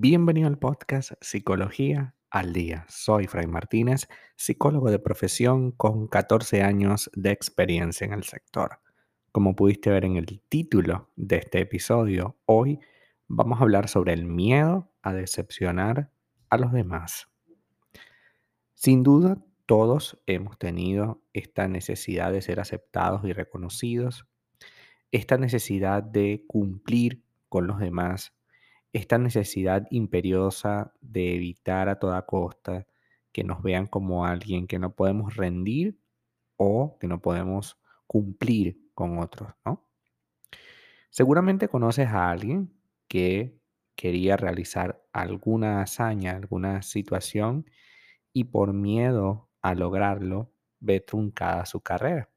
Bienvenido al podcast Psicología al Día. Soy Fray Martínez, psicólogo de profesión con 14 años de experiencia en el sector. Como pudiste ver en el título de este episodio, hoy vamos a hablar sobre el miedo a decepcionar a los demás. Sin duda, todos hemos tenido esta necesidad de ser aceptados y reconocidos, esta necesidad de cumplir con los demás esta necesidad imperiosa de evitar a toda costa que nos vean como alguien que no podemos rendir o que no podemos cumplir con otros, ¿no? Seguramente conoces a alguien que quería realizar alguna hazaña, alguna situación y por miedo a lograrlo ve truncada su carrera.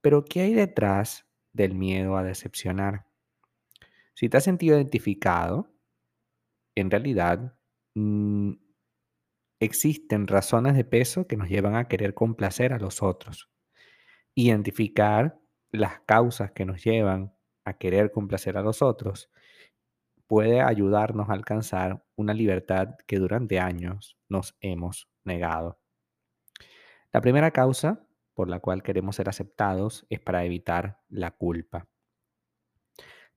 Pero ¿qué hay detrás del miedo a decepcionar? Si te has sentido identificado, en realidad mm, existen razones de peso que nos llevan a querer complacer a los otros. Identificar las causas que nos llevan a querer complacer a los otros puede ayudarnos a alcanzar una libertad que durante años nos hemos negado. La primera causa por la cual queremos ser aceptados es para evitar la culpa.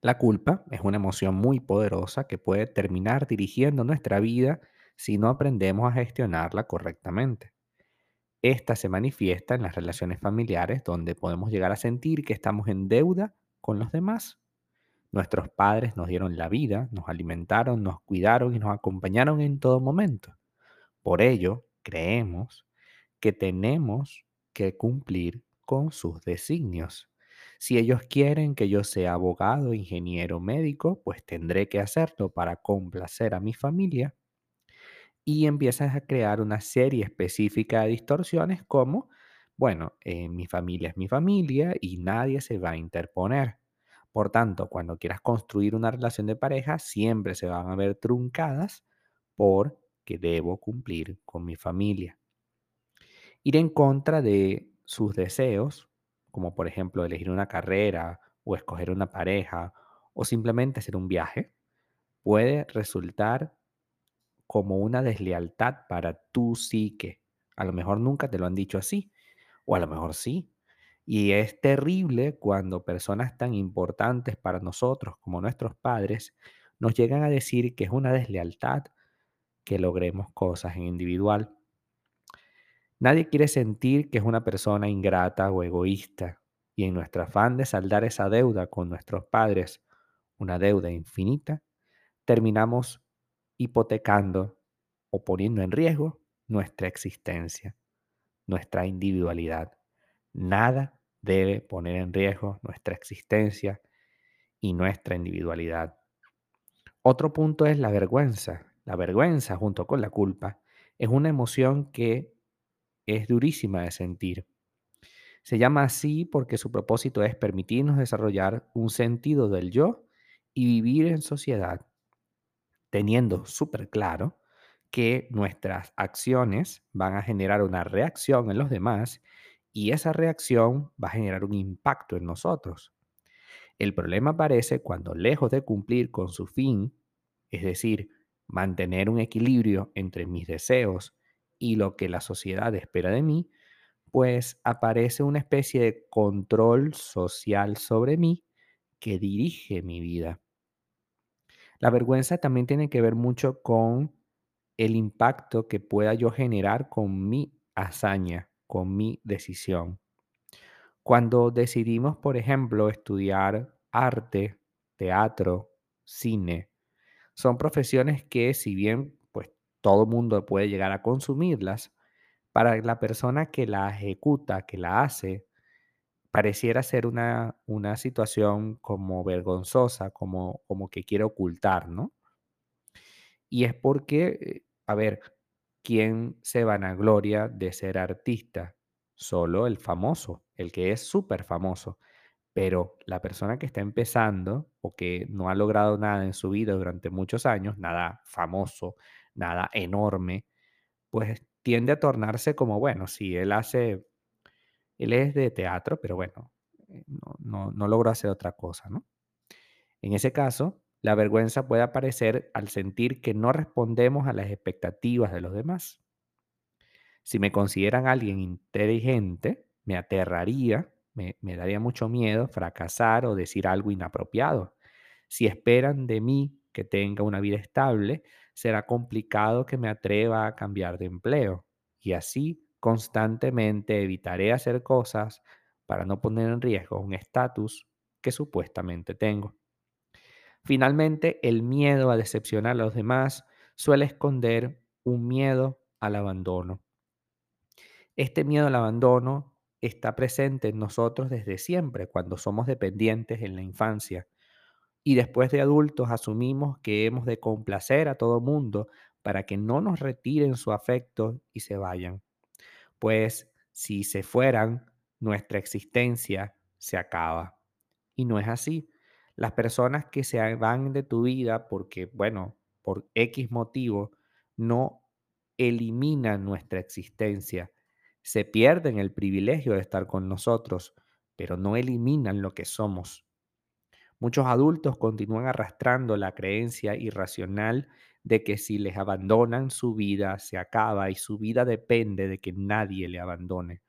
La culpa es una emoción muy poderosa que puede terminar dirigiendo nuestra vida si no aprendemos a gestionarla correctamente. Esta se manifiesta en las relaciones familiares donde podemos llegar a sentir que estamos en deuda con los demás. Nuestros padres nos dieron la vida, nos alimentaron, nos cuidaron y nos acompañaron en todo momento. Por ello, creemos que tenemos que cumplir con sus designios. Si ellos quieren que yo sea abogado, ingeniero, médico, pues tendré que hacerlo para complacer a mi familia. Y empiezas a crear una serie específica de distorsiones como, bueno, eh, mi familia es mi familia y nadie se va a interponer. Por tanto, cuando quieras construir una relación de pareja, siempre se van a ver truncadas porque debo cumplir con mi familia. Ir en contra de sus deseos como por ejemplo elegir una carrera o escoger una pareja o simplemente hacer un viaje, puede resultar como una deslealtad para tu psique. A lo mejor nunca te lo han dicho así, o a lo mejor sí. Y es terrible cuando personas tan importantes para nosotros como nuestros padres nos llegan a decir que es una deslealtad que logremos cosas en individual. Nadie quiere sentir que es una persona ingrata o egoísta, y en nuestro afán de saldar esa deuda con nuestros padres, una deuda infinita, terminamos hipotecando o poniendo en riesgo nuestra existencia, nuestra individualidad. Nada debe poner en riesgo nuestra existencia y nuestra individualidad. Otro punto es la vergüenza. La vergüenza junto con la culpa es una emoción que es durísima de sentir. Se llama así porque su propósito es permitirnos desarrollar un sentido del yo y vivir en sociedad, teniendo súper claro que nuestras acciones van a generar una reacción en los demás y esa reacción va a generar un impacto en nosotros. El problema aparece cuando lejos de cumplir con su fin, es decir, mantener un equilibrio entre mis deseos y lo que la sociedad espera de mí, pues aparece una especie de control social sobre mí que dirige mi vida. La vergüenza también tiene que ver mucho con el impacto que pueda yo generar con mi hazaña, con mi decisión. Cuando decidimos, por ejemplo, estudiar arte, teatro, cine, son profesiones que si bien todo mundo puede llegar a consumirlas, para la persona que la ejecuta, que la hace, pareciera ser una, una situación como vergonzosa, como, como que quiere ocultar, ¿no? Y es porque, eh, a ver, ¿quién se vanagloria de ser artista? Solo el famoso, el que es súper famoso. Pero la persona que está empezando o que no ha logrado nada en su vida durante muchos años, nada famoso, nada enorme, pues tiende a tornarse como, bueno, si él hace, él es de teatro, pero bueno, eh, no, no, no logró hacer otra cosa, ¿no? En ese caso, La vergüenza puede aparecer al sentir que no respondemos a las expectativas de los demás. Si me consideran alguien inteligente, me aterraría, me, me daría mucho miedo fracasar o decir algo inapropiado. Si esperan de mí que tenga una vida estable, será complicado que me atreva a cambiar de empleo. Y así constantemente evitaré hacer cosas para no poner en riesgo un estatus que supuestamente tengo. Finalmente, el miedo a decepcionar a los demás suele esconder un miedo al abandono. Este miedo al abandono está presente en nosotros desde siempre, cuando somos dependientes en la infancia. Y después de adultos asumimos que hemos de complacer a todo mundo para que no nos retiren su afecto y se vayan. Pues si se fueran, nuestra existencia se acaba. Y no es así. Las personas que se van de tu vida porque, bueno, por X motivo, no eliminan nuestra existencia. Se pierden el privilegio de estar con nosotros, pero no eliminan lo que somos. Muchos adultos continúan arrastrando la creencia irracional de que si les abandonan su vida se acaba y su vida depende de que nadie le abandone.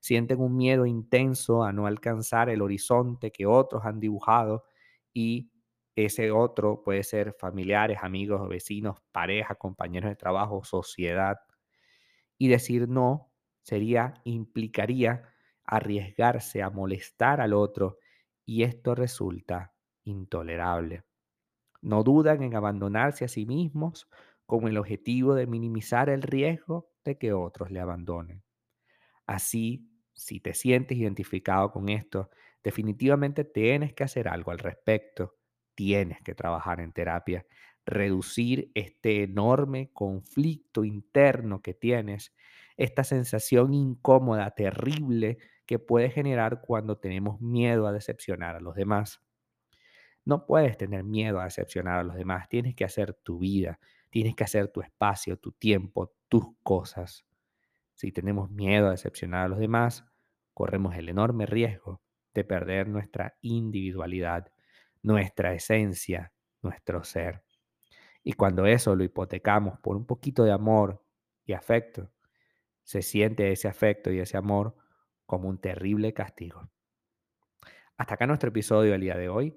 Sienten un miedo intenso a no alcanzar el horizonte que otros han dibujado y ese otro puede ser familiares, amigos, vecinos, pareja, compañeros de trabajo, sociedad. Y decir no sería, implicaría arriesgarse a molestar al otro y esto resulta intolerable. No dudan en abandonarse a sí mismos con el objetivo de minimizar el riesgo de que otros le abandonen. Así, si te sientes identificado con esto, definitivamente tienes que hacer algo al respecto. Tienes que trabajar en terapia, reducir este enorme conflicto interno que tienes, esta sensación incómoda, terrible que puede generar cuando tenemos miedo a decepcionar a los demás. No puedes tener miedo a decepcionar a los demás, tienes que hacer tu vida, tienes que hacer tu espacio, tu tiempo, tus cosas. Si tenemos miedo a decepcionar a los demás, corremos el enorme riesgo de perder nuestra individualidad, nuestra esencia, nuestro ser. Y cuando eso lo hipotecamos por un poquito de amor y afecto, se siente ese afecto y ese amor como un terrible castigo. Hasta acá nuestro episodio del día de hoy.